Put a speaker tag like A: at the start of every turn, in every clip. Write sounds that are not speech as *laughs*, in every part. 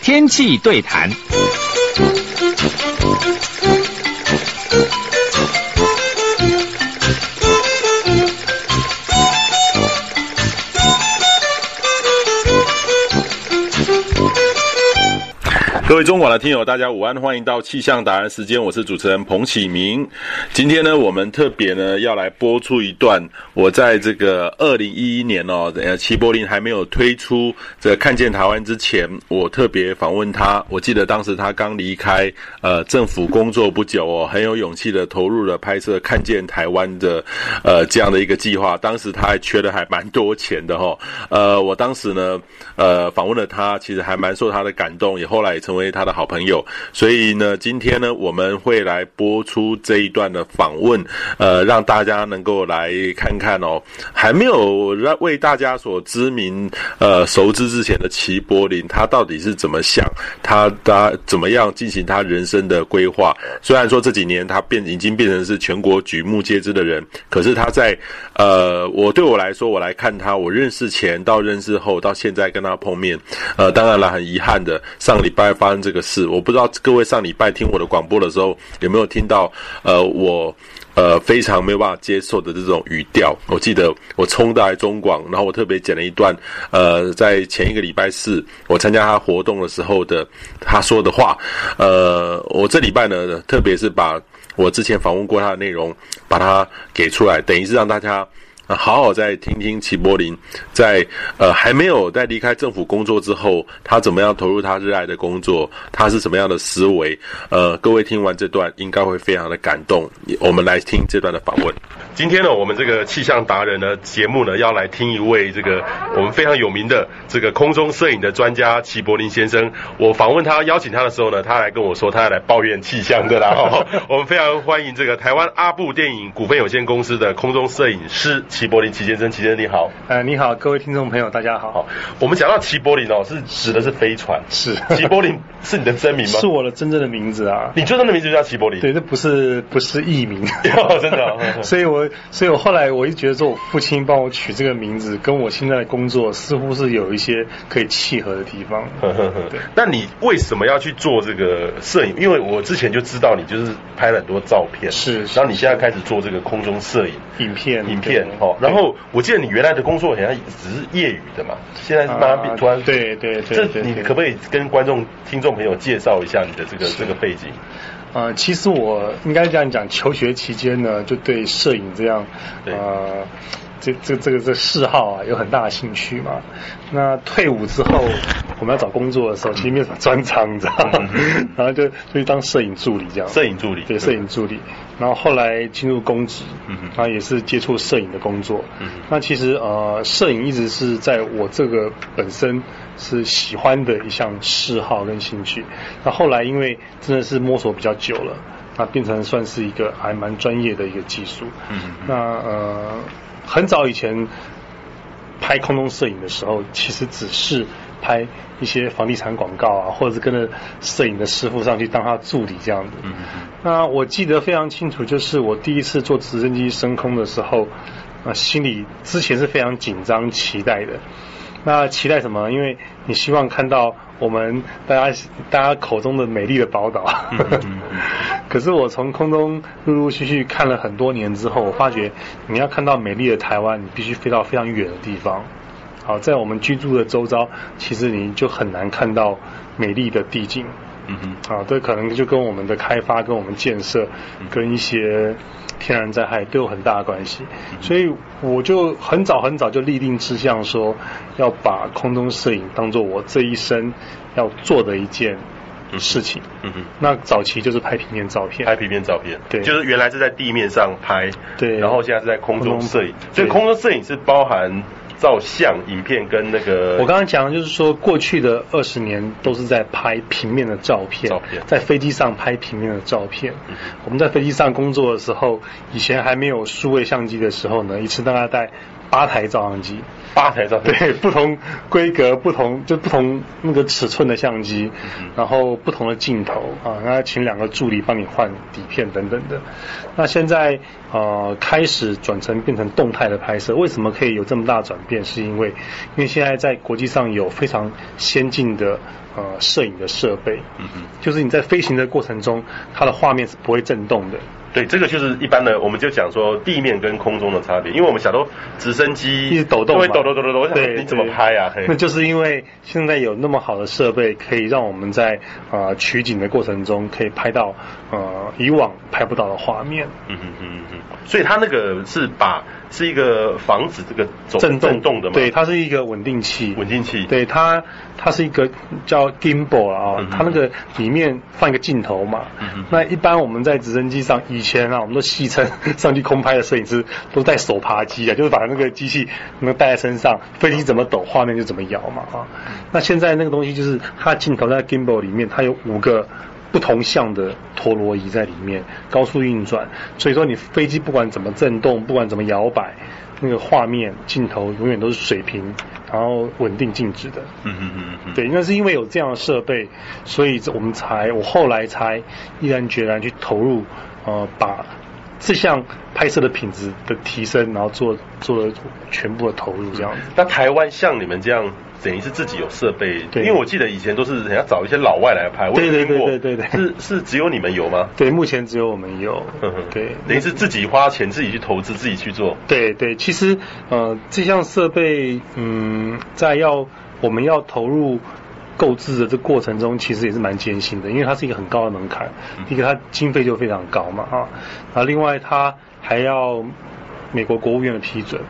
A: 天气对谈。
B: 各位中广的听友，大家午安，欢迎到气象达人时间，我是主持人彭启明。今天呢，我们特别呢要来播出一段我在这个二零一一年哦，呃，齐柏林还没有推出这看见台湾之前，我特别访问他。我记得当时他刚离开呃政府工作不久哦，很有勇气的投入了拍摄看见台湾的呃这样的一个计划。当时他还缺的还蛮多钱的哈、哦。呃，我当时呢呃访问了他，其实还蛮受他的感动，也后来也成为。为他的好朋友，所以呢，今天呢，我们会来播出这一段的访问，呃，让大家能够来看看哦，还没有让为大家所知名、呃熟知之前的齐柏林，他到底是怎么想，他他怎么样进行他人生的规划。虽然说这几年他变已经变成是全国举目皆知的人，可是他在呃，我对我来说，我来看他，我认识前到认识后到现在跟他碰面，呃，当然了，很遗憾的，上礼拜发。这个事，我不知道各位上礼拜听我的广播的时候有没有听到，呃，我呃非常没有办法接受的这种语调。我记得我冲到来中广，然后我特别剪了一段，呃，在前一个礼拜四我参加他活动的时候的他说的话。呃，我这礼拜呢，特别是把我之前访问过他的内容，把它给出来，等于是让大家。好好再听听齐柏林，在呃还没有在离开政府工作之后，他怎么样投入他热爱的工作，他是什么样的思维？呃，各位听完这段应该会非常的感动。我们来听这段的访问。今天呢，我们这个气象达人呢节目呢，要来听一位这个我们非常有名的这个空中摄影的专家齐柏林先生。我访问他邀请他的时候呢，他来跟我说他要来抱怨气象的啦。*laughs* 我们非常欢迎这个台湾阿布电影股份有限公司的空中摄影师。齐柏林，齐先生，齐先生你好。
C: 呃，你好，各位听众朋友，大家好。
B: 好，我们讲到齐柏林哦，是指的是飞船。是，*laughs* 齐柏林是你的真名吗？
C: 是我的真正的名字啊。
B: 你真正的名字就叫齐柏林？
C: 对，这不是不是艺名。*laughs*
B: 真的、哦。*laughs*
C: 所以我所以我后来我一直觉得说，我父亲帮我取这个名字，跟我现在的工作似乎是有一些可以契合的地方。呵呵
B: 呵。对。那你为什么要去做这个摄影？因为我之前就知道你就是拍了很多照片。是。然后你现在开始做这个空中摄影。
C: 影片。
B: 影片。哈。然后我记得你原来的工作好像只是业余的嘛，现在是慢慢变突然、啊、
C: 对对对，这
B: 你可不可以跟观众、听众朋友介绍一下你的这个这个背景？
C: 呃，其实我应该这样讲，求学期间呢，就对摄影这样呃。这这这个这嗜好啊，有很大的兴趣嘛。那退伍之后，我们要找工作的时候，其实没有什么专长，*laughs* 你知道吗？然后就就去当摄影助理这样。
B: 摄影助理。
C: 对，摄影助理。然后后来进入公职，然后也是接触摄影的工作。那其实呃，摄影一直是在我这个本身是喜欢的一项嗜好跟兴趣。那后来因为真的是摸索比较久了，那变成算是一个还蛮专业的一个技术。嗯那呃。很早以前拍空中摄影的时候，其实只是拍一些房地产广告啊，或者是跟着摄影的师傅上去当他助理这样子。嗯嗯。那我记得非常清楚，就是我第一次坐直升机升空的时候，啊，心里之前是非常紧张期待的。那期待什么？因为你希望看到我们大家大家口中的美丽的宝岛。*laughs* 可是我从空中陆陆续续看了很多年之后，我发觉你要看到美丽的台湾，你必须飞到非常远的地方。好，在我们居住的周遭，其实你就很难看到美丽的地景。嗯哼，啊，这可能就跟我们的开发、跟我们建设、跟一些天然灾害都有很大的关系。所以我就很早很早就立定志向，说要把空中摄影当做我这一生要做的一件事情。嗯哼，那早期就是拍平面照片，
B: 拍平面照片，对，就是原来是在地面上拍，对，然后现在是在空中摄影，所以空中摄影是包含。照相、影片跟那个，
C: 我刚刚讲的就是说，过去的二十年都是在拍平面的照片，照片在飞机上拍平面的照片。嗯、我们在飞机上工作的时候，以前还没有数位相机的时候呢，一次大概带八台照相机。
B: 八台照片，
C: 对，不同规格、不同就不同那个尺寸的相机，嗯、然后不同的镜头啊，然后请两个助理帮你换底片等等的。那现在呃开始转成变成动态的拍摄，为什么可以有这么大转变，是因为因为现在在国际上有非常先进的呃摄影的设备，嗯嗯，就是你在飞行的过程中，它的画面是不会震动的。
B: 对，这个就是一般的，我们就讲说地面跟空中的差别，因为我们想说直升机
C: 一直抖动，
B: 会抖抖抖抖抖，对，你怎么拍啊？
C: 那就是因为现在有那么好的设备，可以让我们在啊、呃、取景的过程中，可以拍到呃以往拍不到的画面。
B: 嗯嗯嗯嗯，所以它那个是把是一个防止这个
C: 震动
B: 震动的嘛？
C: 对，它是一个稳定器。
B: 稳定器。
C: 对，它它是一个叫 gimbal 啊、哦，它那个里面放一个镜头嘛。那一般我们在直升机上以前啊，我们都戏称 *laughs* 上去空拍的摄影师都带手扒机啊，就是把那个机器能带在身上，飞机怎么抖，画面就怎么摇嘛啊。那现在那个东西就是它镜头在 gimbal 里面，它有五个不同向的陀螺仪在里面高速运转，所以说你飞机不管怎么震动，不管怎么摇摆，那个画面镜头永远都是水平，然后稳定静止的。嗯嗯嗯嗯。对，那是因为有这样的设备，所以我们才我后来才毅然决然去投入。呃，把这项拍摄的品质的提升，然后做做了全部的投入，这样子。
B: 那台湾像你们这样，等于是自己有设备，对，因为我记得以前都是人家找一些老外来拍，
C: 对对对对对对，
B: 是是只有你们有吗？
C: 对，目前只有我们有。嗯哼，对，
B: 等于是自己花钱，自己去投资，自己去做。
C: 对对，其实呃，这项设备，嗯，在要我们要投入。购置的这过程中，其实也是蛮艰辛的，因为它是一个很高的门槛。一个它经费就非常高嘛，啊，啊，另外它还要美国国务院的批准。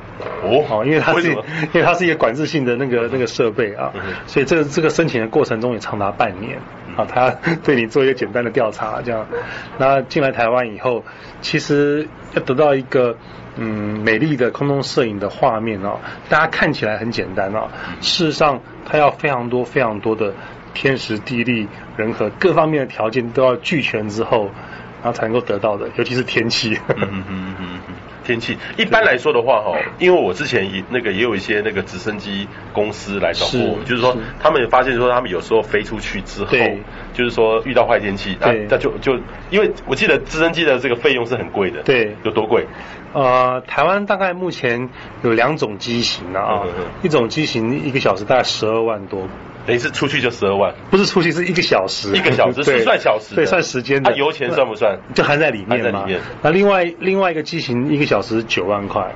C: 哦，因为它是，因为它是一个管制性的那个那个设备啊，所以这个这个申请的过程中也长达半年。啊，他 *laughs* 对你做一个简单的调查，这样。那进来台湾以后，其实要得到一个嗯美丽的空中摄影的画面啊，大家看起来很简单啊，事实上它要非常多非常多的天时地利人和各方面的条件都要俱全之后，然后才能够得到的，尤其是天气。嗯嗯嗯
B: 嗯天气一般来说的话，哈，因为我之前也那个也有一些那个直升机公司来找过我，就是说他们也发现说他们有时候飞出去之后，就是说遇到坏天气，那那就就因为我记得直升机的这个费用是很贵的，
C: 对，
B: 有多贵？
C: 呃，台湾大概目前有两种机型啊，一种机型一个小时大概十二万多。
B: 等于是出去就十二万，
C: 不是出去是一个小时，
B: 一个小时 *laughs* 是算小时，
C: 对，算时间的。
B: 那油钱算不算？
C: 就含在里面嘛。那另外另外一个机型一个小时九万块，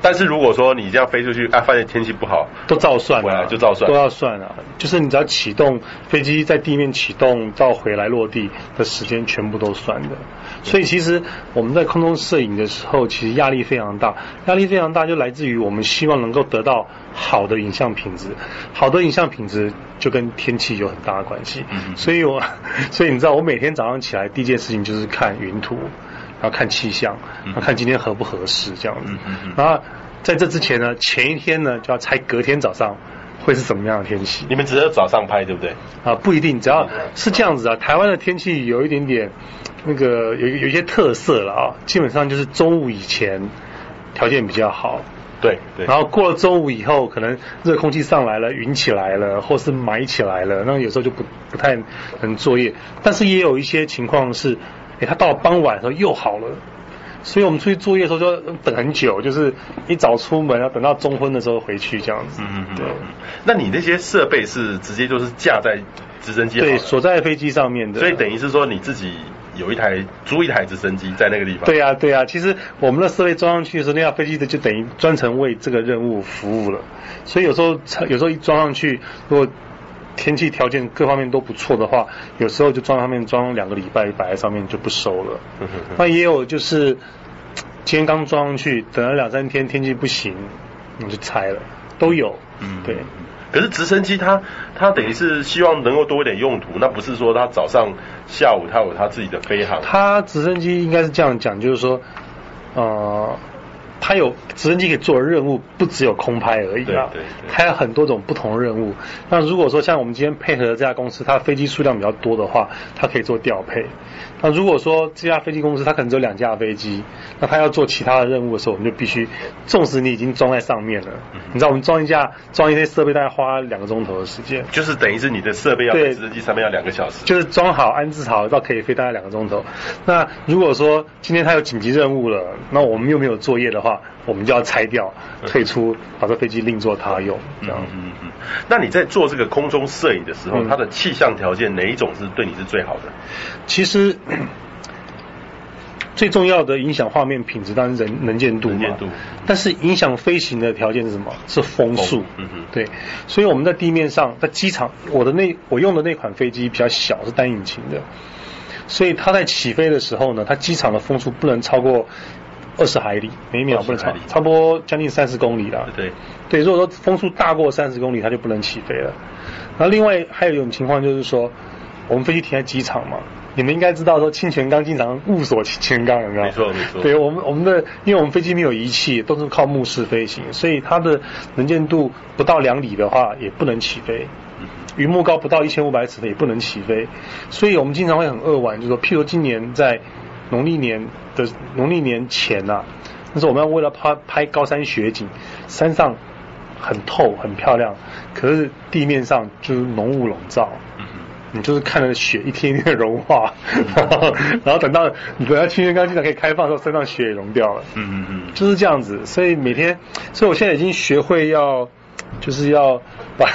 B: 但是如果说你这样飞出去，啊，发现天气不好，
C: 都照算，
B: 回来就照算，
C: 都要算啊。就是你只要启动飞机在地面启动到回来落地的时间，全部都算的。所以其实我们在空中摄影的时候，其实压力非常大，压力非常大就来自于我们希望能够得到好的影像品质，好的影像品质就跟天气有很大的关系。所以我，*laughs* 所以你知道，我每天早上起来第一件事情就是看云图，然后看气象，然后看今天合不合适这样子。然后在这之前呢，前一天呢就要猜隔天早上。会是什么样的天气？
B: 你们只是早上拍，对不对？
C: 啊，不一定，只要是这样子啊。台湾的天气有一点点那个有有一些特色了啊，基本上就是中午以前条件比较好，
B: 对对。
C: 然后过了中午以后，可能热空气上来了，云起来了，或是霾起来了，那有时候就不不太能作业。但是也有一些情况是，哎，它到了傍晚的时候又好了。所以我们出去作业的时候就要等很久，就是一早出门，要等到中昏的时候回去这样子。嗯嗯，对。
B: 那你那些设备是直接就是架在直升机？
C: 对，锁在飞机上面的。
B: 所以等于是说你自己有一台租一台直升机在那个地方。
C: 对呀、啊、对呀、啊，其实我们的设备装上去的时候，那架飞机的就等于专程为这个任务服务了。所以有时候有时候一装上去，如果天气条件各方面都不错的话，有时候就装上面装两个礼拜，摆在上面就不收了。那也有就是今天刚装上去，等了两三天天气不行，你就拆了，都有。嗯，对。
B: 可是直升机它它等于是希望能够多一点用途，那不是说它早上下午它有它自己的飞航。
C: 它直升机应该是这样讲，就是说，呃。它有直升机可以做的任务，不只有空拍而已啊，对对对，它有很多种不同的任务。那如果说像我们今天配合的这家公司，它飞机数量比较多的话，它可以做调配。那如果说这家飞机公司它可能只有两架飞机，那它要做其他的任务的时候，我们就必须，纵使你已经装在上面了，你知道我们装一架装一些设备大概花两个钟头的时间，
B: 就是等于是你的设备要在直升机上面要两个小时，
C: 就是装好安置好到可以飞大概两个钟头。那如果说今天它有紧急任务了，那我们又没有作业的话，我们就要拆掉，退出，把这飞机另作他用。这样。
B: 嗯嗯。那你在做这个空中摄影的时候，嗯、它的气象条件哪一种是对你是最好的？
C: 其实。*clears throat* 最重要的影响画面品质当然人能能见度嘛，能见度。但是影响飞行的条件是什么？是风速。嗯哼。对，所以我们在地面上，在机场，我的那我用的那款飞机比较小，是单引擎的，所以它在起飞的时候呢，它机场的风速不能超过二十海里每秒，不能超，差不多将近三十公里了。
B: 对。
C: 对，如果说风速大过三十公里，它就不能起飞了。然后另外还有一种情况就是说，我们飞机停在机场嘛。你们应该知道说，清泉岗经常误锁清泉岗，有没有？
B: 没错没错。
C: 对我们我们的，因为我们飞机没有仪器，都是靠目视飞行，所以它的能见度不到两里的话，也不能起飞。云幕高不到一千五百尺的也不能起飞。所以我们经常会很扼腕，就是说，譬如今年在农历年的农历年前呐、啊，那时候我们要为了拍拍高山雪景，山上很透很漂亮，可是地面上就是浓雾笼罩。你就是看着雪一天一天的融化，然后，*laughs* 然后等到你等到清泉岗机场可以开放的时候，身上雪也融掉了。嗯嗯嗯，就是这样子。所以每天，所以我现在已经学会要，就是要把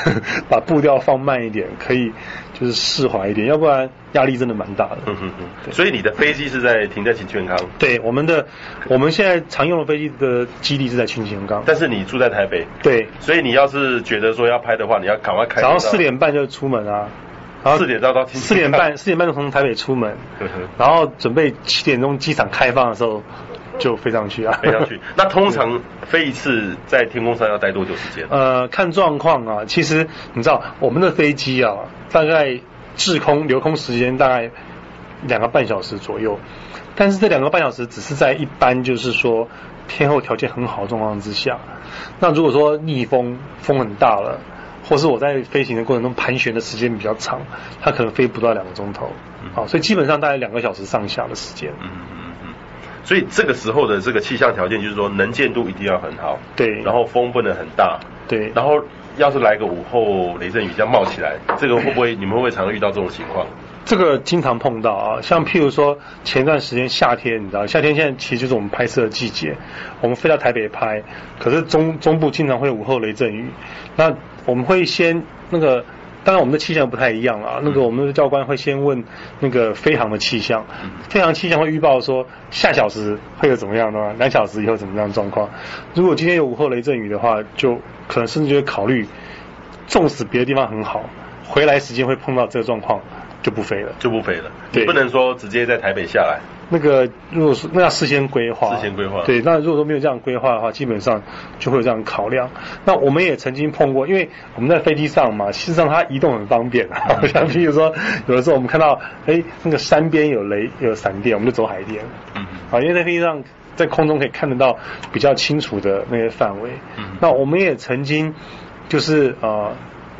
C: 把步调放慢一点，可以就是释怀一点，要不然压力真的蛮大的。嗯嗯
B: 嗯。所以你的飞机是在停在清泉岗？
C: 对，我们的我们现在常用的飞机的基地是在清泉岗。
B: 但是你住在台北？
C: 对。
B: 所以你要是觉得说要拍的话，你要赶快开。
C: 早上四点半就出门啊。
B: 四点到到
C: 四点半，四点半就从台北出门，然后准备七点钟机场开放的时候就飞上去啊，
B: 飞上去。那通常飞一次在天空上要待多久时间？
C: 呃，看状况啊。其实你知道我们的飞机啊，大概滞空留空时间大概两个半小时左右，但是这两个半小时只是在一般就是说天候条件很好的状况之下。那如果说逆风风很大了。或是我在飞行的过程中盘旋的时间比较长，它可能飞不到两个钟头，好，所以基本上大概两个小时上下的时间。嗯。
B: 所以这个时候的这个气象条件就是说能见度一定要很好，
C: 对，
B: 然后风不能很大，
C: 对，
B: 然后要是来个午后雷阵雨这样冒起来，这个会不会你们会不会常常遇到这种情况？
C: 这个经常碰到啊，像譬如说前段时间夏天，你知道，夏天现在其实就是我们拍摄的季节，我们飞到台北拍，可是中中部经常会有午后雷阵雨，那我们会先那个，当然我们的气象不太一样啊，那个我们的教官会先问那个飞航的气象，飞航气象会预报说下小时会有怎么样的吗？两小时以后怎么样状况？如果今天有午后雷阵雨的话，就可能甚至就会考虑，纵使别的地方很好，回来时间会碰到这个状况。就不飞了，
B: 就不飞了。对，你不能说直接在台北下来。
C: 那个，如果是那要事先规划，
B: 事先规划。
C: 对，那如果说没有这样规划的话，基本上就会有这样考量。那我们也曾经碰过，因为我们在飞机上嘛，事实上它移动很方便。嗯、像比如说，有的时候我们看到，哎，那个山边有雷有闪电，我们就走海边。嗯。啊，因为在飞机上在空中可以看得到比较清楚的那些范围。嗯。那我们也曾经就是呃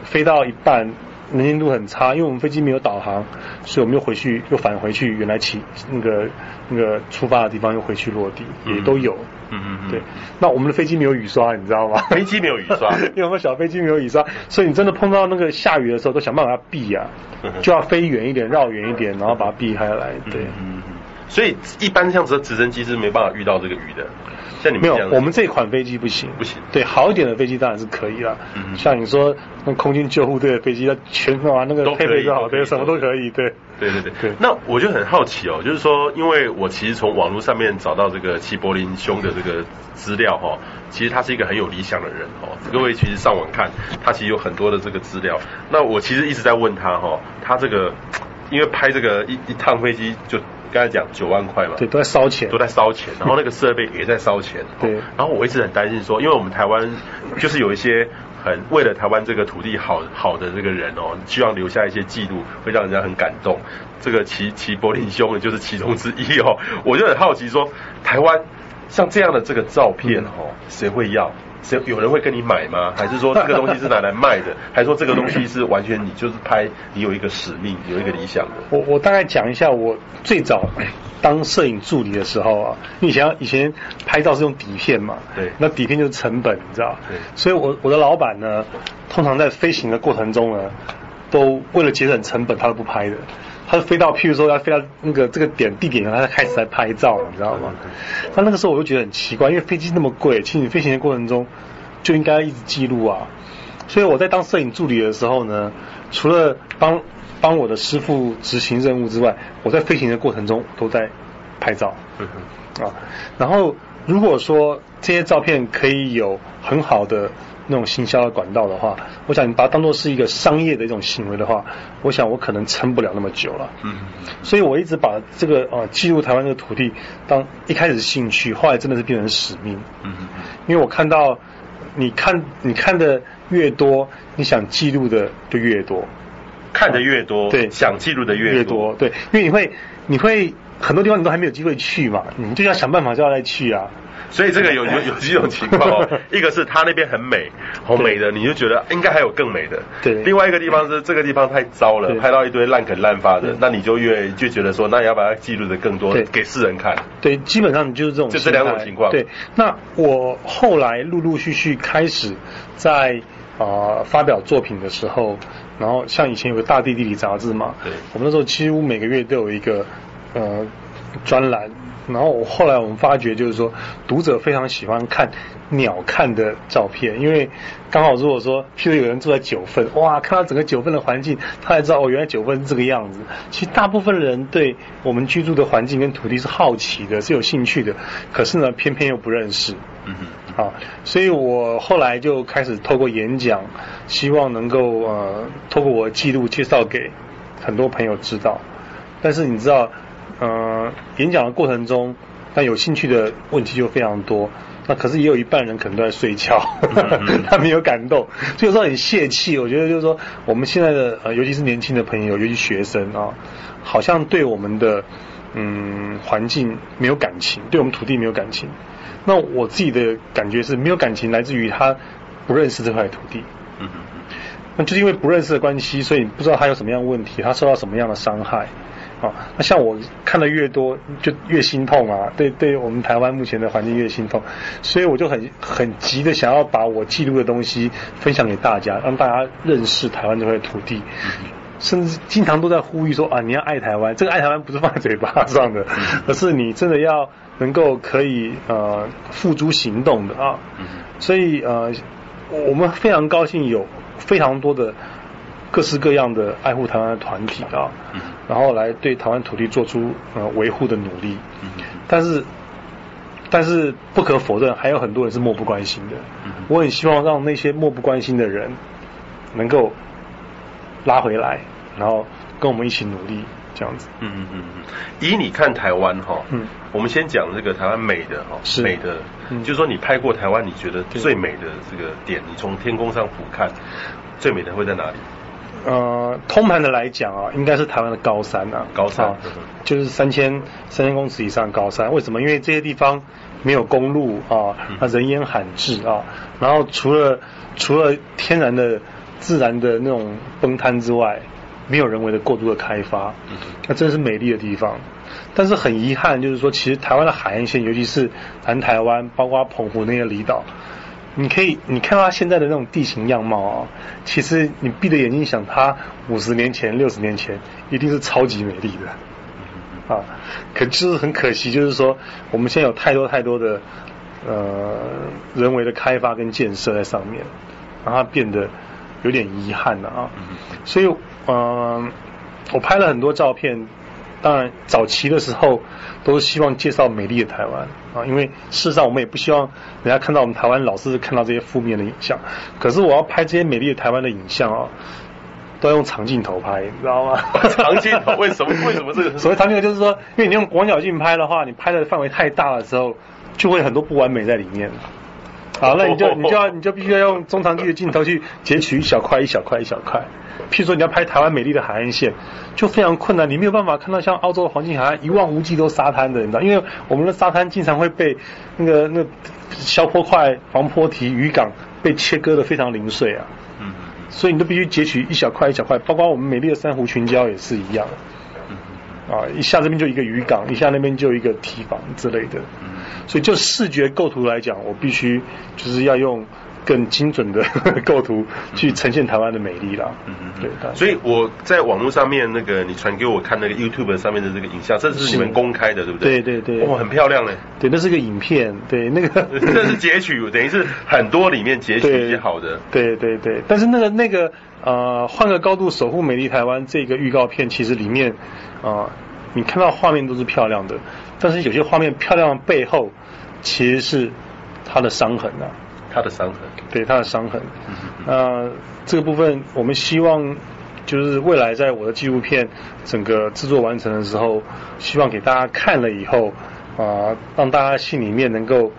C: 飞到一半。能见度很差，因为我们飞机没有导航，所以我们又回去，又返回去原来起那个那个出发的地方，又回去落地，也都有。嗯嗯嗯。对，那我们的飞机没有雨刷，你知道吗？*laughs*
B: 飞机没有雨刷，*laughs*
C: 因为我们小飞机没有雨刷，所以你真的碰到那个下雨的时候，都想办法避啊，就要飞远一点，绕远一点，然后把它避开来。对。嗯嗯。
B: 所以一般像这直升机是没办法遇到这个雨的。像你
C: 没有，我们这款飞机不行，
B: 不行。
C: 对，好一点的飞机当然是可以了。嗯，像你说那空军救护队的飞机，它全啊那个配备都好，对，什么都可以。对，
B: 对对对对。那我就很好奇哦，就是说，因为我其实从网络上面找到这个齐柏林兄的这个资料哈，其实他是一个很有理想的人哦。各位其实上网看，他其实有很多的这个资料。那我其实一直在问他哈，他这个因为拍这个一一趟飞机就。刚才讲九万块嘛，
C: 对，都在烧钱，
B: 都在烧钱，然后那个设备也在烧钱，*laughs*
C: 对。
B: 然后我一直很担心说，因为我们台湾就是有一些很为了台湾这个土地好好的这个人哦，希望留下一些记录，会让人家很感动。这个齐齐柏林兄就是其中之一哦。我就很好奇说，台湾像这样的这个照片哦，谁会要？有有人会跟你买吗？*laughs* 还是说这个东西是拿来卖的？还是说这个东西是完全你就是拍，你有一个使命，有一个理想的？
C: 我我大概讲一下，我最早当摄影助理的时候啊，以前以前拍照是用底片嘛，
B: 对，
C: 那底片就是成本，你知道？
B: 对，
C: 所以我我的老板呢，通常在飞行的过程中呢，都为了节省成本，他都不拍的。他飞到，譬如说要飞到那个这个点地点，他开始在拍照，你知道吗？那那个时候我就觉得很奇怪，因为飞机那么贵，其实你飞行的过程中就应该一直记录啊。所以我在当摄影助理的时候呢，除了帮帮我的师傅执行任务之外，我在飞行的过程中都在拍照。嗯啊，然后如果说这些照片可以有很好的那种行销的管道的话，我想你把它当做是一个商业的一种行为的话，我想我可能撑不了那么久了。嗯，所以我一直把这个呃记录台湾这个土地当一开始兴趣，后来真的是变成使命。嗯嗯，因为我看到你看你看的越多，你想记录的就越多，
B: 看的越多，对，想记录的越多，
C: 越多，对，因为你会你会很多地方你都还没有机会去嘛，你就要想办法就要再去啊。
B: 所以这个有有 *laughs* 有几种情况哦，*laughs* 一个是他那边很美，好美的，你就觉得应该还有更美的。对。另外一个地方是这个地方太糟了，拍到一堆烂梗烂发的，那你就越就觉得说，那你要把它记录的更多，给世人看。
C: 对，基本上你就是这种。
B: 就这两种情况。
C: 对。那我后来陆陆续续开始在啊发表作品的时候，然后像以前有个大地地理杂志嘛，对，我们那时候几乎每个月都有一个呃专栏。然后我后来我们发觉，就是说读者非常喜欢看鸟看的照片，因为刚好如果说，譬如有人住在九份，哇，看到整个九份的环境，他才知道哦，原来九份是这个样子。其实大部分人对我们居住的环境跟土地是好奇的，是有兴趣的，可是呢，偏偏又不认识。嗯哼。好，所以我后来就开始透过演讲，希望能够呃，透过我的记录介绍给很多朋友知道。但是你知道。呃，演讲的过程中，那有兴趣的问题就非常多。那可是也有一半人可能都在睡觉，*laughs* 他没有感动，所以说很泄气。我觉得就是说，我们现在的呃，尤其是年轻的朋友，尤其学生啊，好像对我们的嗯环境没有感情，对我们土地没有感情。那我自己的感觉是没有感情，来自于他不认识这块土地。嗯嗯。那就是因为不认识的关系，所以你不知道他有什么样的问题，他受到什么样的伤害。好，那像我看的越多，就越心痛啊！对，对我们台湾目前的环境越心痛，所以我就很很急的想要把我记录的东西分享给大家，让大家认识台湾这块土地，甚至经常都在呼吁说啊，你要爱台湾。这个爱台湾不是放在嘴巴上的，而是你真的要能够可以呃付诸行动的啊。所以呃，我们非常高兴有非常多的。各式各样的爱护台湾的团体啊，然后来对台湾土地做出呃维护的努力，但是但是不可否认，还有很多人是漠不关心的。我很希望让那些漠不关心的人能够拉回来，然后跟我们一起努力，这样子。嗯嗯嗯
B: 嗯。以你看台湾哈，嗯，我们先讲这个台湾美的哈，是美的，嗯就是说你拍过台湾，你觉得最美的这个点，你从天空上俯瞰，最美的会在哪里？
C: 呃，通盘的来讲啊，应该是台湾的高山啊，
B: 高山，啊、
C: 就是三千三千公尺以上高山。为什么？因为这些地方没有公路啊，那人烟罕至啊。然后除了除了天然的自然的那种崩滩之外，没有人为的过度的开发，那真是美丽的地方。但是很遗憾，就是说，其实台湾的海岸线，尤其是南台湾，包括澎湖那些离岛。你可以，你看到它现在的那种地形样貌啊，其实你闭着眼睛想，它五十年前、六十年前一定是超级美丽的，啊，可就是很可惜，就是说我们现在有太多太多的呃人为的开发跟建设在上面，让它变得有点遗憾了啊。所以，嗯、呃，我拍了很多照片。当然，早期的时候都是希望介绍美丽的台湾啊，因为事实上我们也不希望人家看到我们台湾老是看到这些负面的影像。可是我要拍这些美丽的台湾的影像啊，*laughs* 都要用长镜头拍，你知道吗？
B: 长镜头为什么？为什么这个？
C: 所谓长镜头就是说，因为你用广角镜拍的话，你拍的范围太大的时候，就会很多不完美在里面。*laughs* 好，那你就你就要你就必须要用中长距的镜头去截取一小块一小块一小块。譬如说你要拍台湾美丽的海岸线，就非常困难，你没有办法看到像澳洲的黄金海岸一望无际都沙滩的，你知道，因为我们的沙滩经常会被那个那个消坡块、防坡堤、渔港被切割的非常零碎啊。嗯。所以你都必须截取一小块一小块，包括我们美丽的珊瑚群礁也是一样。嗯。啊，一下这边就一个渔港，一下那边就一个堤防之类的。嗯。所以就视觉构图来讲，我必须就是要用更精准的 *laughs* 构图去呈现台湾的美丽啦。嗯嗯，对。
B: 所以我在网络上面那个你传给我看那个 YouTube 上面的这个影像，这是你们公开的，对不对？
C: 对对对。
B: 哇，很漂亮嘞。
C: 对，那是个影片。对，那个 *laughs*
B: 这是截取，等于是很多里面截取一些好的。
C: 对对对。但是那个那个呃，换个高度守护美丽台湾这个预告片，其实里面啊、呃，你看到画面都是漂亮的，但是有些画面漂亮的背后，其实是他的伤痕啊。
B: 他的伤痕，
C: 对他的伤痕。那、呃、这个部分，我们希望就是未来在我的纪录片整个制作完成的时候，希望给大家看了以后啊、呃，让大家心里面能够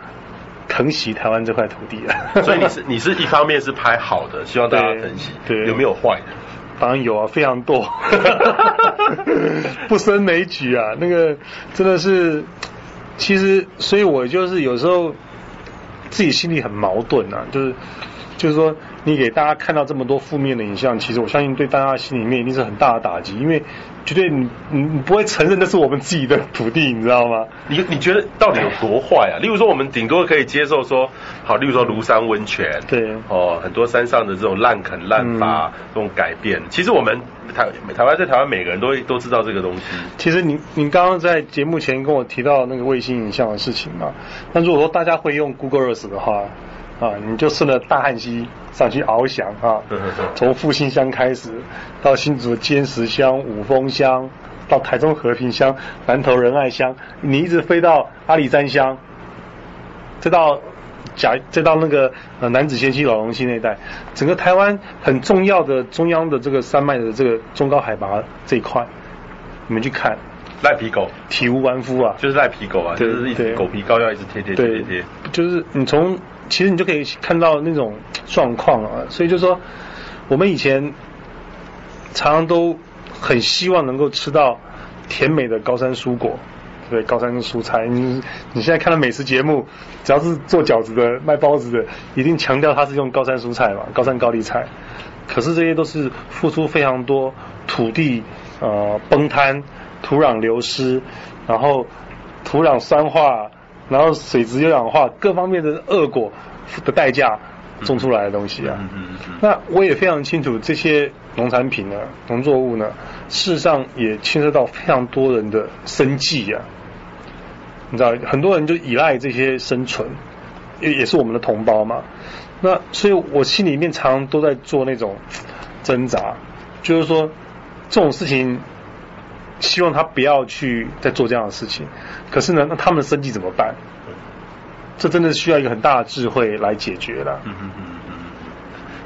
C: 疼惜台湾这块土地啊。
B: 所以你是 *laughs* 你是一方面是拍好的，希望大家疼惜，对有没有坏的？
C: 当然有啊，非常多，*laughs* 不胜枚举啊。那个真的是，其实，所以我就是有时候。自己心里很矛盾啊，就是就是说，你给大家看到这么多负面的影像，其实我相信对大家心里面一定是很大的打击，因为绝对你你你不会承认那是我们自己的土地，你知道吗？
B: 你你觉得到底有多坏啊？例如说，我们顶多可以接受说，好，例如说庐山温泉，
C: 对，
B: 哦，很多山上的这种滥垦滥伐、嗯、这种改变，其实我们台台湾在台湾每个人都都知道这个东西。
C: 其实您您刚刚在节目前跟我提到那个卫星影像的事情嘛，那如果说大家会用 Google Earth 的话。啊，你就顺着大汉溪上去翱翔啊，从复兴乡开始，到新竹的尖石乡、五峰乡，到台中和平乡、南投仁爱乡，你一直飞到阿里山乡，再到甲，再到那个呃楠梓仙溪、老龙溪那一带，整个台湾很重要的中央的这个山脉的这个中高海拔这一块，你们去看。
B: 赖皮狗，
C: 体无完肤啊，
B: 就是赖皮狗啊，就是一直狗皮膏药一直贴贴贴贴贴，
C: 就是你从其实你就可以看到那种状况啊，所以就说我们以前常常都很希望能够吃到甜美的高山蔬果，对，高山蔬菜，你你现在看到美食节目，只要是做饺子的、卖包子的，一定强调它是用高山蔬菜嘛，高山高丽菜，可是这些都是付出非常多土地呃崩塌。土壤流失，然后土壤酸化，然后水质有氧化，各方面的恶果的代价种出来的东西啊。那我也非常清楚，这些农产品呢，农作物呢，事实上也牵涉到非常多人的生计啊。你知道，很多人就依赖这些生存，也也是我们的同胞嘛。那所以我心里面常常都在做那种挣扎，就是说这种事情。希望他不要去再做这样的事情，可是呢，那他们的生计怎么办？这真的需要一个很大的智慧来解决了。嗯嗯嗯嗯。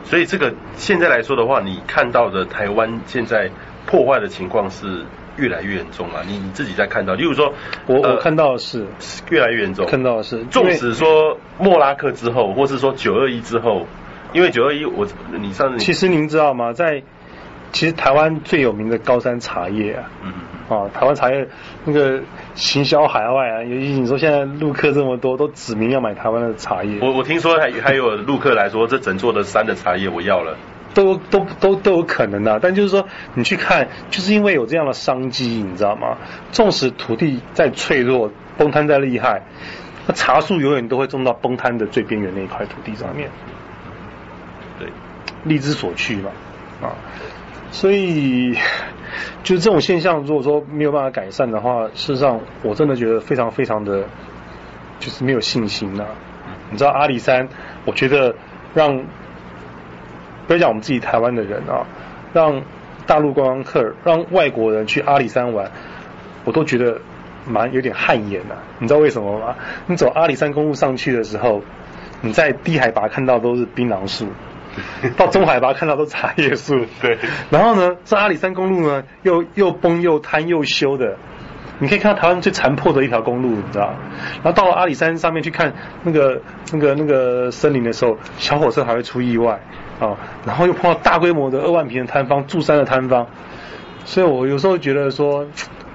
B: 所以这个现在来说的话，你看到的台湾现在破坏的情况是越来越严重啊！你你自己在看到，例如说，
C: 我我看到的是
B: 越来越严重，
C: 看到的是，
B: 纵使说莫拉克之后，或是说九二一之后，因为九二一我你上次
C: 其实您知道吗？在其实台湾最有名的高山茶叶啊，啊，台湾茶叶那个行销海外啊，尤其你说现在陆客这么多，都指明要买台湾的茶叶。
B: 我我听说还还有陆客来说，这整座的山的茶叶我要了，
C: 都都都都有可能的、啊。但就是说，你去看，就是因为有这样的商机，你知道吗？纵使土地再脆弱，崩塌再厉害，那茶树永远都会种到崩塌的最边缘那一块土地上面。对，力之所趋嘛，啊。所以，就是这种现象，如果说没有办法改善的话，事实上，我真的觉得非常非常的，就是没有信心呐、啊。你知道阿里山，我觉得让，不要讲我们自己台湾的人啊，让大陆观光客、让外国人去阿里山玩，我都觉得蛮有点汗颜呐。你知道为什么吗？你走阿里山公路上去的时候，你在低海拔看到都是槟榔树。*laughs* 到中海拔看到都是茶叶树，
B: 对。
C: 然后呢，这阿里山公路呢，又又崩又瘫又修的，你可以看到台湾最残破的一条公路，你知道？然后到了阿里山上面去看那个那个那个森林的时候，小火车还会出意外啊。然后又碰到大规模的二万平的摊方，住山的摊方。所以我有时候觉得说，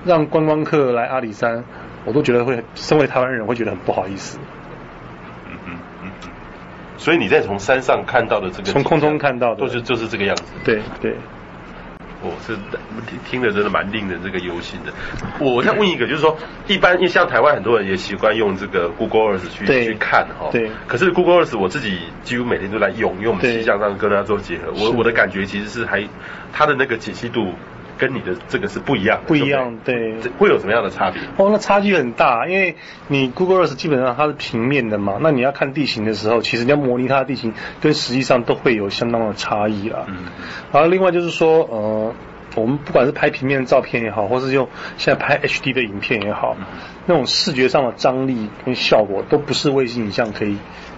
C: 让观光客来阿里山，我都觉得会，身为台湾人会觉得很不好意思。
B: 所以你在从山上看到的这个，
C: 从空中看到的，
B: 都是就是这个样子。
C: 对对。
B: 哦，是听听着真的蛮令人这个忧心的。我再问一个，就是说，一般因为像台湾很多人也习惯用这个 Google Earth 去去看哈，
C: 对。
B: 可是 Google Earth 我自己几乎每天都在用，因为我们气象上跟它做结合。我我的感觉其实是还它的那个解析度。跟你的这个是不一样的，
C: 不一样，对，
B: 对，会有什么样的差别？
C: 哦，那差距很大，因为你 Google Earth 基本上它是平面的嘛，那你要看地形的时候，其实你要模拟它的地形，跟实际上都会有相当的差异啦。嗯。然后另外就是说，呃，我们不管是拍平面的照片也好，或是用现在拍 HD 的影片也好，嗯、那种视觉上的张力跟效果都不是卫星影像可以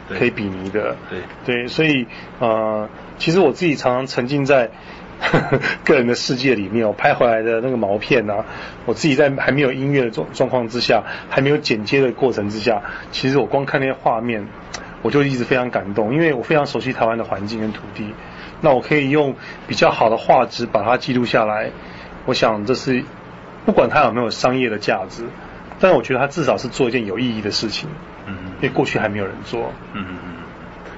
C: 可以比拟的。对对，所以呃，其实我自己常常沉浸在。*laughs* 个人的世界里面，我拍回来的那个毛片啊，我自己在还没有音乐的状状况之下，还没有剪接的过程之下，其实我光看那些画面，我就一直非常感动，因为我非常熟悉台湾的环境跟土地，那我可以用比较好的画质把它记录下来，我想这是不管它有没有商业的价值，但我觉得它至少是做一件有意义的事情，嗯，因为过去还没有人做，嗯嗯嗯，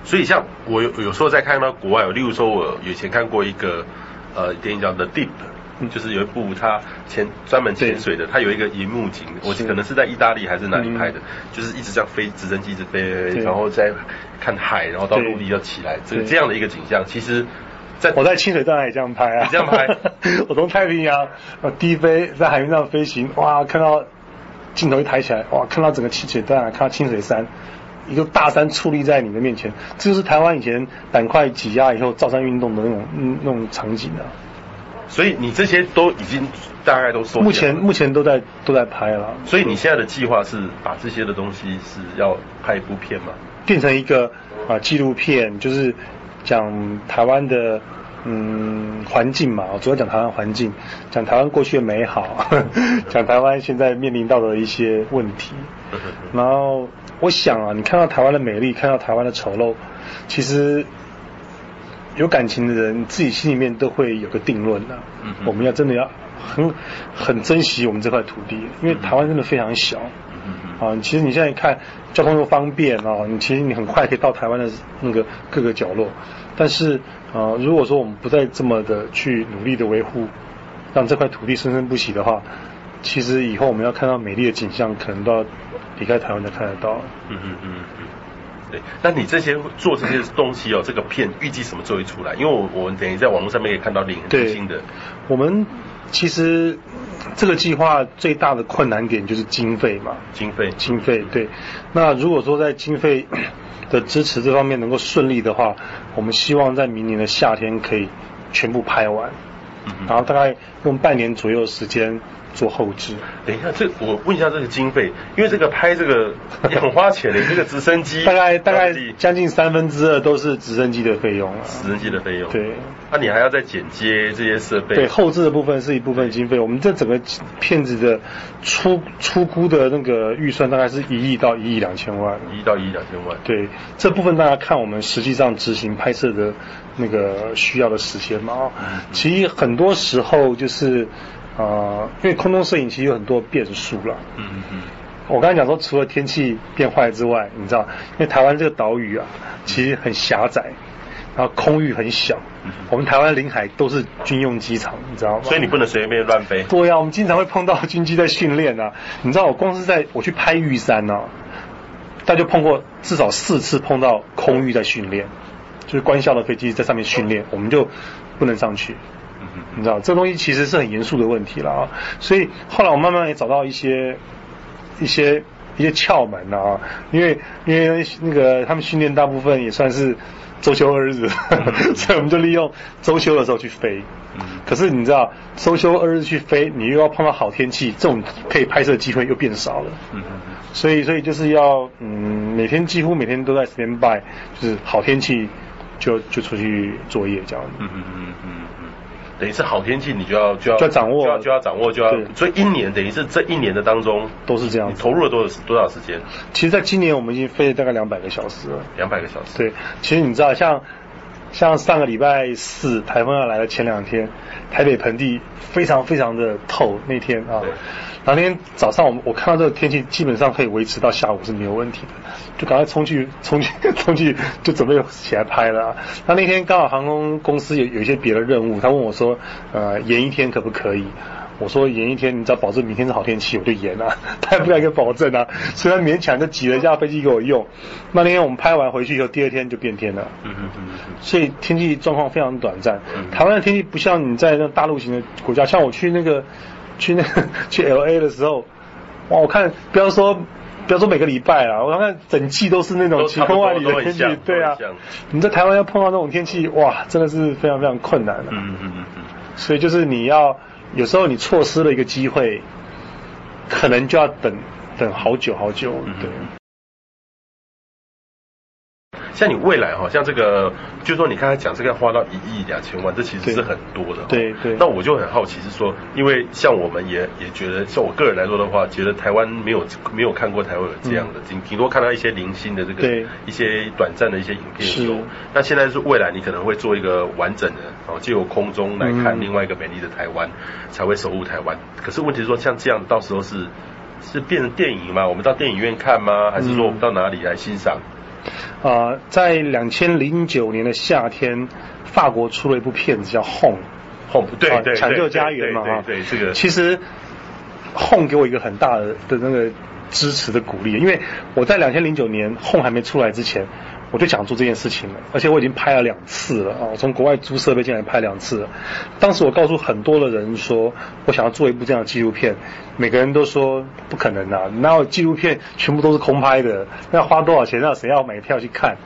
B: 所以像我有有时候在看到国外，例如说我以前看过一个。呃，电影叫《The Deep》，就是有一部他潜专门潜水的，他有一个银幕景，我可能是在意大利还是哪里拍的，就是一直这样飞直升机一直飞，然后再看海，然后到陆地要起来，这个这样的一个景象，其实，在
C: 我在清水断崖也这样拍啊，
B: 你这样拍，*laughs*
C: 我从太平洋低飞在海面上飞行，哇，看到镜头一抬起来，哇，看到整个清水断崖，看到清水山。一个大山矗立在你的面前，这就是台湾以前板块挤压以后造山运动的那种那种场景啊。
B: 所以你这些都已经大概都说。
C: 目前目前都在都在拍了。
B: 所以你现在的计划是把这些的东西是要拍一部片吗？
C: 变成一个啊纪录片，就是讲台湾的嗯环境嘛，我主要讲台湾环境，讲台湾过去的美好，*laughs* 讲台湾现在面临到的一些问题，然后。我想啊，你看到台湾的美丽，看到台湾的丑陋，其实有感情的人自己心里面都会有个定论的、啊。嗯，我们要真的要很很珍惜我们这块土地，因为台湾真的非常小。嗯啊，其实你现在看交通又方便啊，你其实你很快可以到台湾的那个各个角落。但是啊，如果说我们不再这么的去努力的维护，让这块土地生生不息的话，其实以后我们要看到美丽的景象，可能都要。离开台湾才看得到。嗯嗯嗯嗯，
B: 对。那你这些做这些东西哦，这个片预计什么时候会出来？因为我我们等于在网络上面可以看到零零星的。
C: 我们其实这个计划最大的困难点就是经费嘛。
B: 经费。
C: 经费对。那如果说在经费 *coughs* 的支持这方面能够顺利的话，我们希望在明年的夏天可以全部拍完。嗯。然后大概用半年左右的时间。做后置，
B: 等一下，这我问一下这个经费，因为这个拍这个也很花钱的，*laughs* 这个直升机
C: 大概大概将近三分之二都是直升机的费用。了，
B: 直升机的费用，
C: 对，
B: 那、啊、你还要再剪接这些设备，
C: 对，后置的部分是一部分经费，我们这整个片子的出出估的那个预算大概是一亿到一亿两千万，
B: 一亿到一亿两千万，
C: 对，这部分大家看我们实际上执行拍摄的那个需要的时间嘛，啊、嗯，其实很多时候就是。啊、呃，因为空中摄影其实有很多变数了。嗯嗯嗯。我刚才讲说，除了天气变坏之外，你知道，因为台湾这个岛屿啊，其实很狭窄，然后空域很小。嗯、我们台湾临海都是军用机场，你知道吗？
B: 所以你不能随便乱飞。
C: 对呀、啊，我们经常会碰到 *laughs* 军机在训练啊。你知道，我光是在我去拍玉山呢、啊，大家就碰过至少四次碰到空域在训练，就是官校的飞机在上面训练，我们就不能上去。你知道，这东西其实是很严肃的问题了啊，所以后来我慢慢也找到一些一些一些窍门啊，因为因为那个他们训练大部分也算是周休二日，*laughs* 所以我们就利用周休的时候去飞。可是你知道，周休二日去飞，你又要碰到好天气，这种可以拍摄的机会又变少了。所以所以就是要嗯，每天几乎每天都在 stand by，就是好天气就就出去作业这样。嗯嗯嗯嗯。
B: 等于是好天气，你就要就要
C: 就要掌握，
B: 就要就要掌握，就要。所以一年等于是这一年的当中
C: 都是这样。
B: 你投入了多少多少时间？
C: 其实，在今年我们已经飞了大概两百个小时了。
B: 两百个小时。
C: 对，其实你知道，像像上个礼拜四台风要来的前两天，台北盆地非常非常的透那天啊。当天早上我们我看到这个天气基本上可以维持到下午是没有问题的，就赶快冲去 *laughs* 冲去冲去就准备起来拍了。那那天刚好航空公司有有一些别的任务，他问我说，呃，延一天可不可以？我说延一天，你只要保证明天是好天气，我就延啊。*laughs* 他也不敢给保证啊，所以他勉强就挤了一架飞机给我用。那天我们拍完回去以后，第二天就变天了。嗯嗯嗯。所以天气状况非常短暂。台湾的天气不像你在那大陆型的国家，像我去那个去那个 *laughs* 去 LA 的时候，哇，我看不要说不要说每个礼拜啊，我看整季都是那种晴空万里的天气。对啊。你在台湾要碰到那种天气，哇，真的是非常非常困难的。嗯嗯嗯嗯。所以就是你要。有时候你错失了一个机会，可能就要等等好久好久。对。
B: 像你未来哈，像这个，就是说你刚才讲这个要花到一亿两千万，这其实是很多的。
C: 对对。
B: 那我就很好奇是说，因为像我们也也觉得，像我个人来说的话，觉得台湾没有没有看过台湾有这样的，顶顶多看到一些零星的这个一些短暂的一些影片有。那现在是未来你可能会做一个完整的，哦，借由空中来看另外一个美丽的台湾，才会守护台湾。可是问题是说，像这样到时候是是变成电影吗？我们到电影院看吗？还是说我们到哪里来欣赏？
C: 啊、呃，在两千零九年的夏天，法国出了一部片子叫《Home》
B: ，Home 对对，
C: 抢救家园嘛哈，
B: 对这个
C: 其实《Home》给我一个很大的的那个支持的鼓励，因为我在两千零九年《Home》还没出来之前。我就想做这件事情了，而且我已经拍了两次了啊！我从国外租设备进来拍两次了。当时我告诉很多的人说，我想要做一部这样的纪录片，每个人都说不可能啊！哪有纪录片全部都是空拍的？那要花多少钱？那谁要买票去看？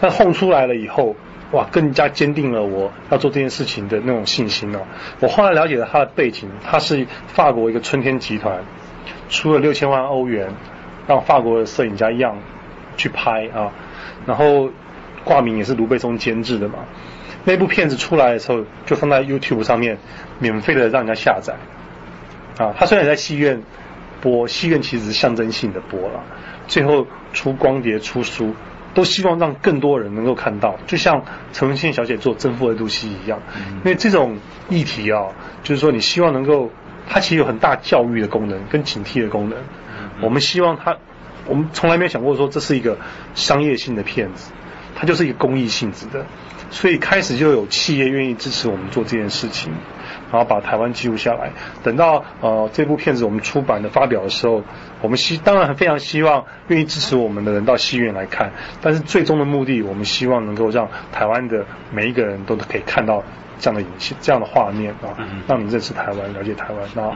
C: 但轰出来了以后，哇，更加坚定了我要做这件事情的那种信心哦。我后来了解了他的背景，他是法国一个春天集团，出了六千万欧元，让法国的摄影家一样去拍啊。然后挂名也是卢贝松监制的嘛，那部片子出来的时候就放在 YouTube 上面，免费的让人家下载。啊，他虽然在戏院播，戏院其实是象征性的播了，最后出光碟出书，都希望让更多人能够看到，就像陈文茜小姐做《征服二度 C》一样，因为这种议题啊，就是说你希望能够，它其实有很大教育的功能跟警惕的功能，我们希望它。我们从来没有想过说这是一个商业性的片子，它就是一个公益性质的，所以开始就有企业愿意支持我们做这件事情，然后把台湾记录下来。等到呃这部片子我们出版的发表的时候，我们希当然非常希望愿意支持我们的人到戏院来看，但是最终的目的，我们希望能够让台湾的每一个人都可以看到这样的影像、这样的画面啊，让你认识台湾、了解台湾，然后。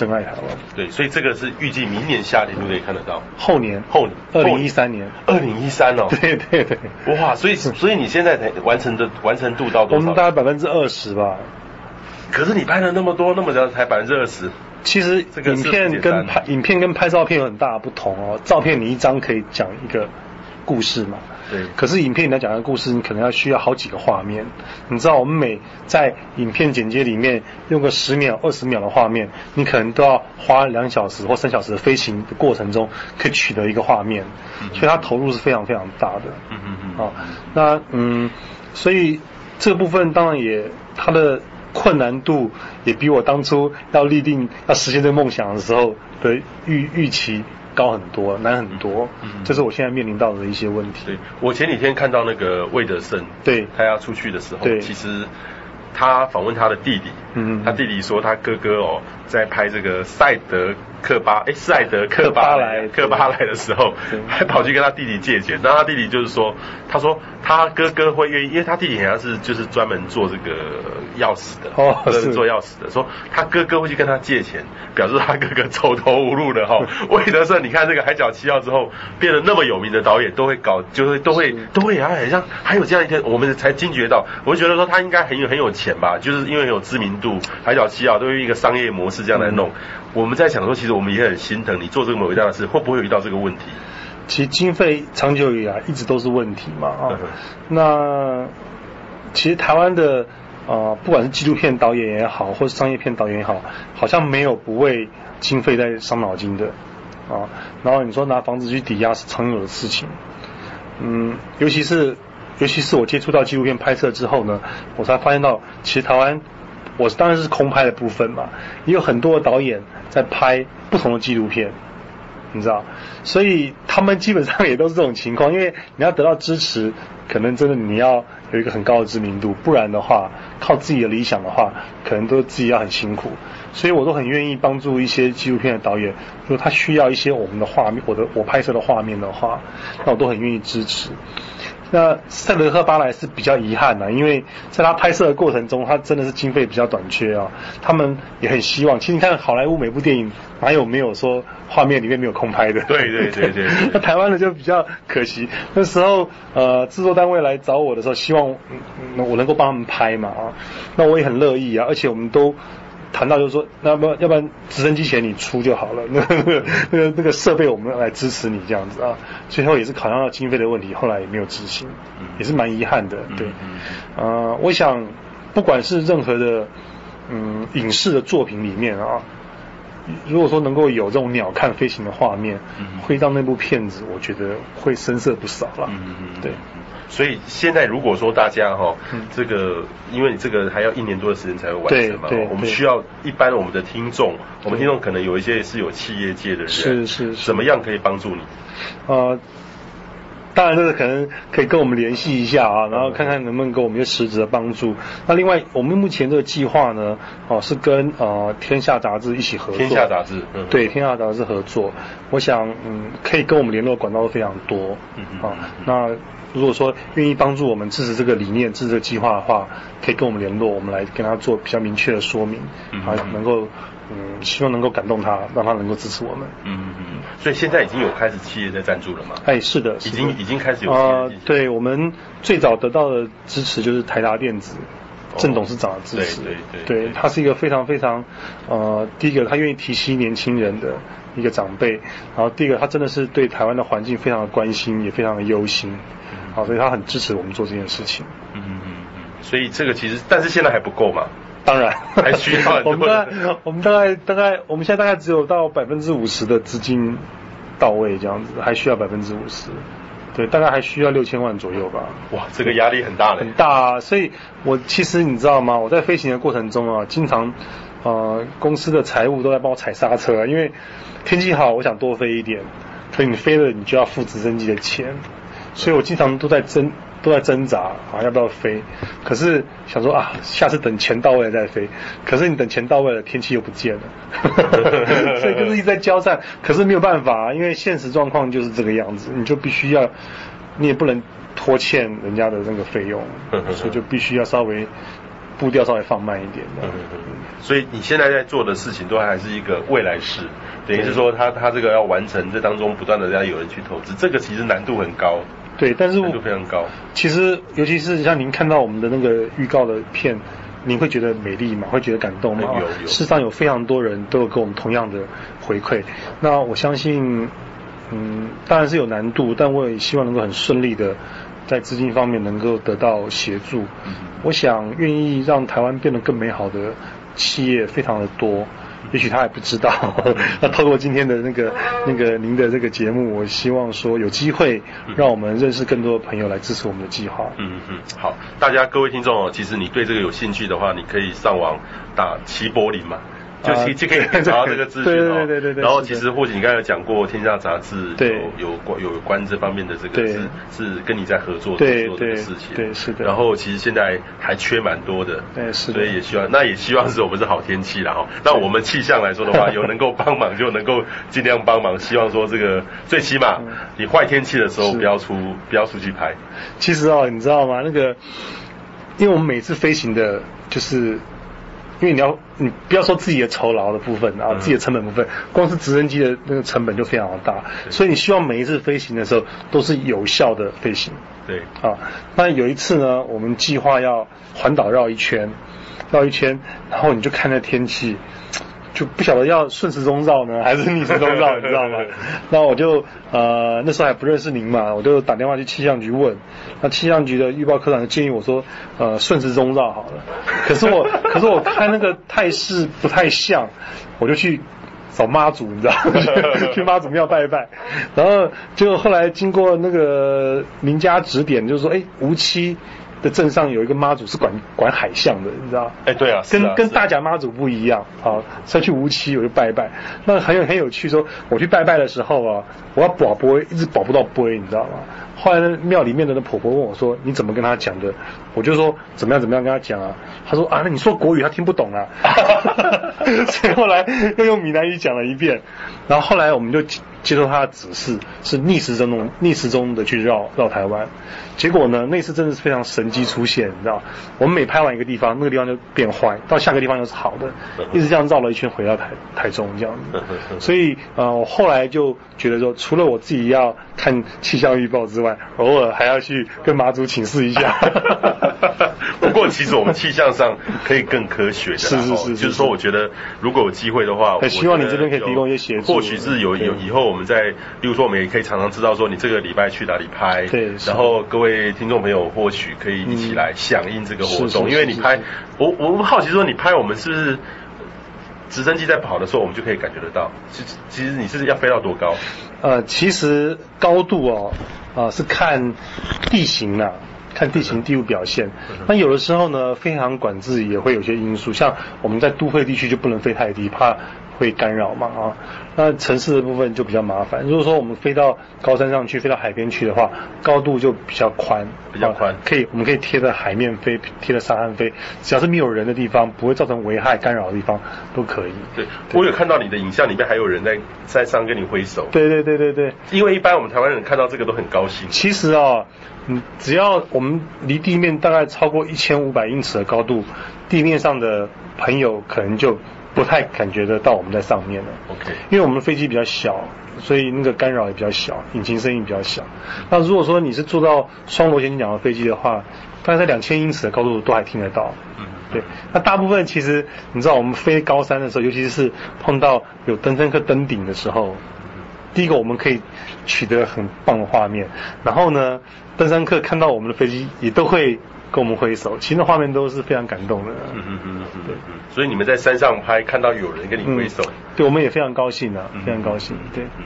C: 真爱台湾，
B: 对，所以这个是预计明年夏天就可以看得到。
C: 后年，
B: 后年，
C: 二零一三年，
B: 二零一三哦。*laughs*
C: 对对对，
B: 哇，所以所以你现在才完成的完成度到多少？
C: 我们大概百分之二十吧。
B: 可是你拍了那么多那么久，才百分之二十。
C: 其实影片跟拍影片跟拍照片有很大的不同哦。照片你一张可以讲一个故事嘛。
B: 对，
C: 可是影片你要讲的故事，你可能要需要好几个画面。你知道，我们每在影片剪接里面用个十秒、二十秒的画面，你可能都要花两小时或三小时的飞行的过程中，可以取得一个画面。所以它投入是非常非常大的。嗯嗯嗯。啊，那嗯，所以这部分当然也它的困难度也比我当初要立定要实现这个梦想的时候的预预期。高很多，难很多，嗯，这是我现在面临到的一些问题。
B: 对，我前几天看到那个魏德胜，
C: 对，
B: 他要出去的时候，对，其实他访问他的弟弟，嗯，他弟弟说他哥哥哦，在拍这个赛德。克巴哎，赛德克巴莱克巴莱的时候，还跑去跟他弟弟借钱。那他弟弟就是说，他说他哥哥会愿意，因为他弟弟好像是就是专门做这个钥匙的，哦，*laughs* 是做钥匙的。说他哥哥会去跟他借钱，表示他哥哥走投无路了哈。*laughs* 魏德圣，你看这个《海角七号》之后变得那么有名的导演，都会搞，就会都会都会啊，很像还有这样一天，我们才惊觉到。我就觉得说他应该很有很有钱吧，就是因为很有知名度，《海角七号》都用一个商业模式这样来弄。嗯我们在想说，其实我们也很心疼你做这个伟大的事，会不会有遇到这个问题？
C: 其实经费长久以来一直都是问题嘛啊。那其实台湾的啊、呃，不管是纪录片导演也好，或是商业片导演也好，好像没有不为经费在伤脑筋的啊。然后你说拿房子去抵押是常有的事情，嗯，尤其是尤其是我接触到纪录片拍摄之后呢，我才发现到，其实台湾，我当然是空拍的部分嘛，也有很多的导演在拍不同的纪录片，你知道，所以他们基本上也都是这种情况，因为你要得到支持，可能真的你要有一个很高的知名度，不然的话，靠自己的理想的话，可能都自己要很辛苦。所以我都很愿意帮助一些纪录片的导演，如果他需要一些我们的画面，我的我拍摄的画面的话，那我都很愿意支持。那塞德克巴莱是比较遗憾的，因为在他拍摄的过程中，他真的是经费比较短缺啊。他们也很希望，其实你看好莱坞每部电影，哪有没有说画面里面没有空拍的？
B: 对对对对。*laughs*
C: 那台湾的就比较可惜。那时候呃制作单位来找我的时候，希望我能够帮他们拍嘛啊，那我也很乐意啊，而且我们都。谈到就是说，那么要不然直升机钱你出就好了，*laughs* 那个那个那个设备我们来支持你这样子啊。最后也是考量到经费的问题，后来也没有执行，也是蛮遗憾的。对，呃，我想不管是任何的嗯影视的作品里面啊，如果说能够有这种鸟瞰飞行的画面，会让那部片子我觉得会生色不少了。对。
B: 所以现在如果说大家哈，这个因为你这个还要一年多的时间才会完成嘛，我们需要一般我们的听众，我们听众可能有一些是有企业界的人，
C: 是是，
B: 怎么样可以帮助你？
C: 呃，当然这个可能可以跟我们联系一下啊，然后看看能不能给我们一些实质的帮助。那另外，我们目前这个计划呢，哦是跟呃天下杂志一起合作，
B: 天下杂志，
C: 嗯，对，天下杂志合作，我想嗯可以跟我们联络管道都非常多，嗯嗯，啊那。如果说愿意帮助我们支持这个理念、支持这个计划的话，可以跟我们联络，我们来跟他做比较明确的说明，啊，能够嗯，希望能够感动他，让他能够支持我们。嗯
B: 嗯。所以现在已经有开始企业在赞助了吗？
C: 哎，是的，
B: 已经已经开始有。
C: 啊、呃，对，我们最早得到的支持就是台达电子郑董事长的支持。对对对。对，他是一个非常非常呃，第一个他愿意提携年轻人的一个长辈，然后第一个他真的是对台湾的环境非常的关心，也非常的忧心。好，所以他很支持我们做这件事情。
B: 嗯嗯嗯，所以这个其实，但是现在还不够嘛？
C: 当然，
B: 还需要。*laughs*
C: 我们大概，我们大概，大概，我们现在大概只有到百分之五十的资金到位这样子，还需要百分之五十。对，大概还需要六千万左右吧。
B: 哇，这个压力很大嘞。
C: 很大啊，所以我其实你知道吗？我在飞行的过程中啊，经常呃公司的财务都在帮我踩刹车，因为天气好，我想多飞一点，所以你飞了，你就要付直升机的钱。所以我经常都在挣，都在挣扎啊，要不要飞？可是想说啊，下次等钱到位了再飞。可是你等钱到位了，天气又不见了，*laughs* 所以就是一直在交战。可是没有办法啊，因为现实状况就是这个样子，你就必须要，你也不能拖欠人家的那个费用，所以就必须要稍微步调稍微放慢一点。
B: 所以你现在在做的事情都还是一个未来式。等于是说他他这个要完成，这当中不断的要有人去投资，这个其实难度很高。
C: 对，但是
B: 难度非常高。
C: 其实，尤其是像您看到我们的那个预告的片，您会觉得美丽吗？会觉得感动吗？有有。事实上有非常多人都有跟我们同样的回馈。那我相信，嗯，当然是有难度，但我也希望能够很顺利的在资金方面能够得到协助。嗯。我想愿意让台湾变得更美好的企业非常的多。也许他还不知道，*laughs* 那透过今天的那个那个您的这个节目，我希望说有机会让我们认识更多的朋友来支持我们的计划。
B: 嗯嗯，好，大家各位听众哦，其实你对这个有兴趣的话，你可以上网打齐柏林嘛。就其就可以找到这个资讯哦，对对对。然后其实或许你刚才有讲过《天下杂志》有有关有关这方面的这个是是跟你在合作做这个事情，
C: 对是的。
B: 然后其实现在还缺蛮多的，
C: 对是的。
B: 所以也希望那也希望是我们是好天气然后那我们气象来说的话，*laughs* 有能够帮忙就能够尽量帮忙。希望说这个最起码你坏天气的时候不要出不要出去拍。
C: 其实哦，你知道吗？那个因为我们每次飞行的就是。因为你要，你不要说自己的酬劳的部分啊，自己的成本部分，光是直升机的那个成本就非常的大，所以你希望每一次飞行的时候都是有效的飞行。
B: 对，
C: 啊，那有一次呢，我们计划要环岛绕一圈，绕一圈，然后你就看那天气。就不晓得要顺时钟绕呢，*laughs* 还是逆时钟绕，*laughs* 你知道吗？那我就呃那时候还不认识您嘛，我就打电话去气象局问，那气象局的预报科长就建议我说，呃顺时钟绕好了。可是我可是我看那个态势不太像，我就去找妈祖，你知道，*laughs* 去妈祖庙拜一拜。然后结果后来经过那个名家指点，就是说，哎，梧栖的镇上有一个妈祖是管管海象的，你知道？
B: 哎，对啊，
C: 跟啊跟大甲妈祖不一样。好，再去梧栖我就拜拜。那很有很有趣，说我去拜拜的时候啊，我要保杯，一直保不到杯，你知道吗？后来呢，庙里面的那婆婆问我说：“你怎么跟他讲的？”我就说：“怎么样怎么样跟他讲啊？”他说：“啊，那你说国语他听不懂啊。” *laughs* 所以后来又用闽南语讲了一遍。然后后来我们就接受他的指示，是逆时针的逆时钟的去绕绕台湾。结果呢，那次真的是非常神机出现，你知道？我们每拍完一个地方，那个地方就变坏，到下个地方又是好的，一直这样绕了一圈回到台台中这样子。所以呃，我后来就觉得说，除了我自己要看气象预报之外，偶尔还要去跟马祖请示一下。*laughs* *laughs*
B: 不过其实我们气象上可以更科学的，
C: 是是是，是，
B: 就是说我觉得如果有机会的话，
C: 很希望你这边可以提供一些协助。
B: 或许是有有以后我们在，比如说我们也可以常常知道说你这个礼拜去哪里拍，对，然后各位听众朋友或许可以一起来响应这个活动，因为你拍，我我们好奇说你拍我们是不是直升机在跑的时候，我们就可以感觉得到，其实其实你是要飞到多高？
C: 呃，其实高度哦，啊、呃、是看地形呐。看地形地物表现，那有的时候呢，飞航管制也会有些因素，像我们在都会地区就不能飞太低，怕会干扰嘛啊。那城市的部分就比较麻烦。如果说我们飞到高山上去，飞到海边去的话，高度就比较宽，
B: 比较宽，
C: 可以我们可以贴着海面飞，贴着沙滩飞，只要是没有人的地方，不会造成危害干扰的地方都可以。
B: 对，我有看到你的影像里面还有人在山上跟你挥手。
C: 对对对对对，
B: 因为一般我们台湾人看到这个都很高兴。
C: 其实哦。嗯，只要我们离地面大概超过一千五百英尺的高度，地面上的朋友可能就不太感觉得到我们在上面了。
B: OK，
C: 因为我们的飞机比较小，所以那个干扰也比较小，引擎声音比较小。那如果说你是坐到双螺旋桨的飞机的话，大概在两千英尺的高度都还听得到。嗯，对。那大部分其实你知道，我们飞高山的时候，尤其是碰到有登山客登顶的时候。第一个，我们可以取得很棒的画面，然后呢，登山客看到我们的飞机也都会跟我们挥手，其实那画面都是非常感动的。嗯嗯嗯嗯，对。
B: 所以你们在山上拍，看到有人跟你挥手，嗯，
C: 对，我们也非常高兴啊，非常高兴。对。
B: 嗯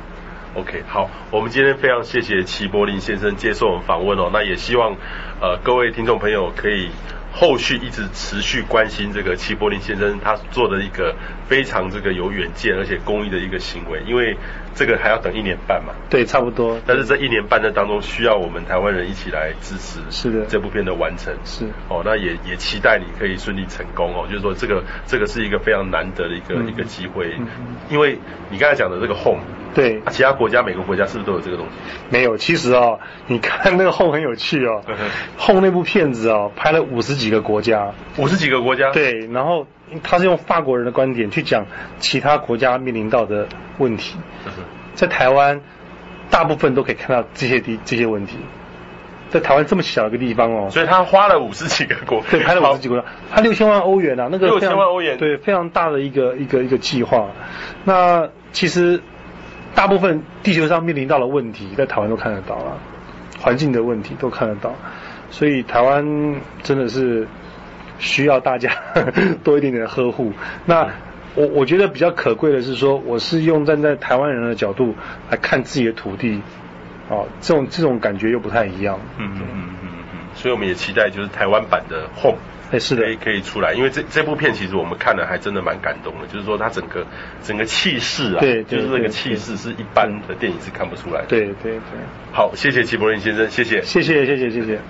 B: ，OK，好，我们今天非常谢谢齐柏林先生接受我们访问哦，那也希望呃各位听众朋友可以。后续一直持续关心这个齐柏林先生他做的一个非常这个有远见而且公益的一个行为，因为这个还要等一年半嘛。
C: 对，差不多。
B: 但是这一年半的当中，需要我们台湾人一起来支持。是的。这部片的完成。
C: 是。
B: 哦，那也也期待你可以顺利成功哦。就是说，这个这个是一个非常难得的一个、嗯、一个机会，因为你刚才讲的这个 home。
C: 对，
B: 其他国家每个国家是不是都有这个东西？
C: 没有，其实哦，你看那个 Home 很有趣哦，Home 那部片子哦，拍了五十几个国家，
B: 五十几个国家，
C: 对，然后他是用法国人的观点去讲其他国家面临到的问题，在台湾大部分都可以看到这些地这些问题，在台湾这么小一个地方哦，
B: 所以他花了五十几个国，
C: 对，拍了五十几个国家，他六千万欧元啊，那个
B: 六千万欧元，
C: 对，非常大的一个一个一个计划，那其实。大部分地球上面临到的问题，在台湾都看得到了，环境的问题都看得到，所以台湾真的是需要大家 *laughs* 多一点点的呵护。那我我觉得比较可贵的是说，我是用站在台湾人的角度来看自己的土地，哦，这种这种感觉又不太一样。嗯嗯嗯
B: 嗯嗯，所以我们也期待就是台湾版的 Home。
C: 哎，是的，
B: 可以可以出来，因为这这部片其实我们看了还真的蛮感动的，就是说它整个整个气势啊，
C: 对，
B: 就是那个气势是一般的电影是看不出来的。
C: 对对对，
B: 好，谢谢齐柏林先生，谢谢，
C: 谢谢谢谢谢谢。